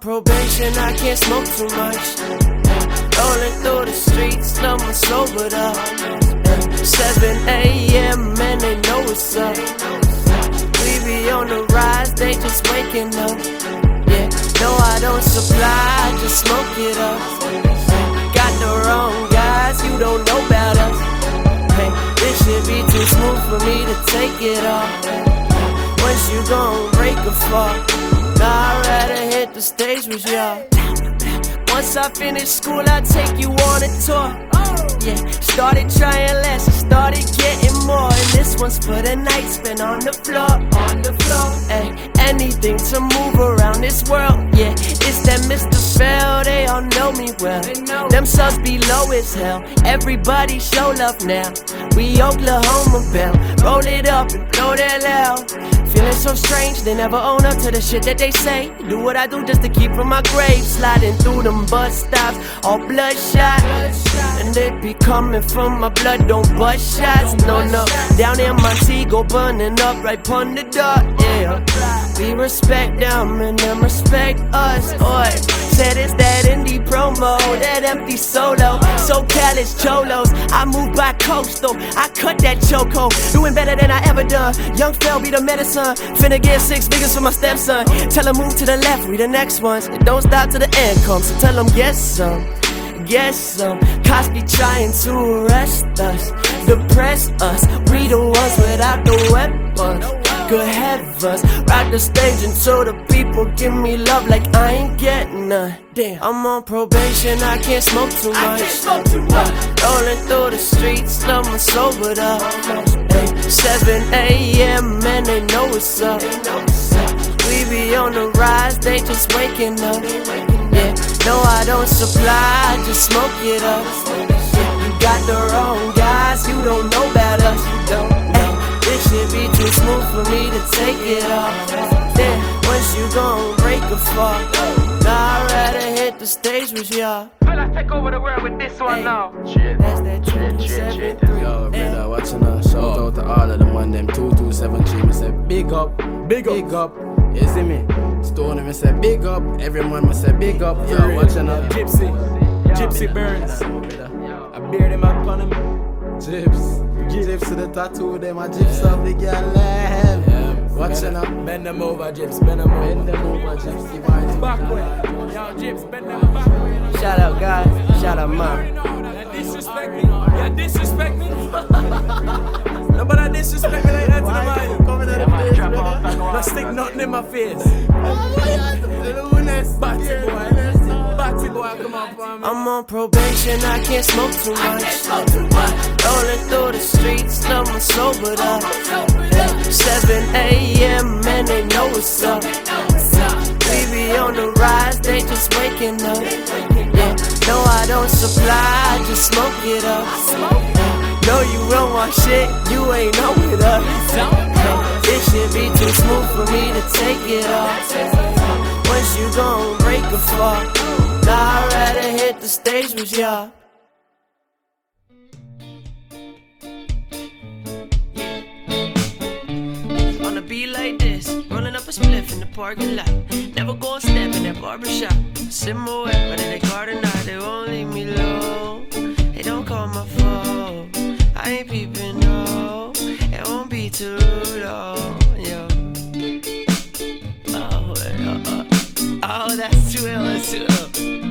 probation, I can't smoke too much. Rolling through the streets, I'm sobered up. 7 a.m. and they know what's up. We be on the rise, they just waking up. Yeah, no, I don't supply, I just smoke it up. Got the wrong guys, you don't know about us. Hey, this should be too smooth for me to take it off. Once you gon' break a fall, nah, the stage with y'all. Once I finish school, I'll take you on a tour. Yeah, started trying less, started getting more. And this one's for the night spent on the floor, on the floor. Ay, anything to move around this world. Yeah, it's that Mr. Fell, they all know me well. Them subs be low as hell. Everybody show love now. We Oklahoma Bell, roll it up and blow that loud. Feeling so strange, they never own up to the shit that they say. Do what I do just to keep from my grave. Sliding through them bus stops, all bloodshot. And they be coming from my blood, don't bust shots. No, no. Down in my Montego, burning up right upon the dot. Yeah. We respect them and them respect us. Oi. Said it's that indie promo, that empty solo. So callous cholos. I move by coastal. I cut that choco. Doing better than I ever done. Young fell be the medicine. Finna get six figures for my stepson. Tell him move to the left, we the next ones. It don't stop till the end comes. So tell him get some get some. Cops be trying to arrest us, depress us. We the ones without the weapons. Good heavens, ride the stage until the people give me love like I ain't getting none. Damn, I'm on probation, I can't smoke too much. Rolling through the streets, I'm sobered uh, up. Ay, 7 a.m. and they know what's up. We be on the rise, they just waking up. Yeah, no, I don't supply, I just smoke it up. Yeah, you got the wrong guys, you don't know about me to take it off. Then, once you gon' break a fall, nah, I'd rather hit the stage with y'all. Will I take over the world with this one now? Shit, That's that 273. Yo, brother, watching us. Shout out to all of them on them 2273. Me say big up, big up, big up. You see me? Stone me say big up. Every man me say big up. Yo, watching us. Gypsy, Gypsy Burns. I bear them upon him. Gyps, gyps to the tattoo. Them a gyps of the girl left. Watching up. Bend them over, Gyps, bend them over. Bend them over, gyps. Give my Back way. Yo, Gyps, bend them back way. Shout out, guys. Shout out, mom. You disrespect me. You disrespect me. Nobody disrespect me like that to the mind. Coming to the place, brother. No stick nothing in my face. Lunes. Batty boy. I'm on probation, I can't smoke too much. Rolling through the streets, I'm sobered up. 7 a.m. and they know what's up. We be on the rise, they just waking up. Yeah, no, I don't supply, I just smoke it up. No, you don't want shit, you ain't know with us. This should be too smooth for me to take it off. Once you gon' break a fall, nah, I'd rather hit the stage with y'all. On a beat like this, rolling up a spliff in the parking lot. Never go a step in that barbershop. Sit wet, but in the garden now, they won't leave me alone. They don't call my phone. I ain't peeping, no. It won't be too long, yo. Oh, uh, uh, oh, that's too ill, that's too ill.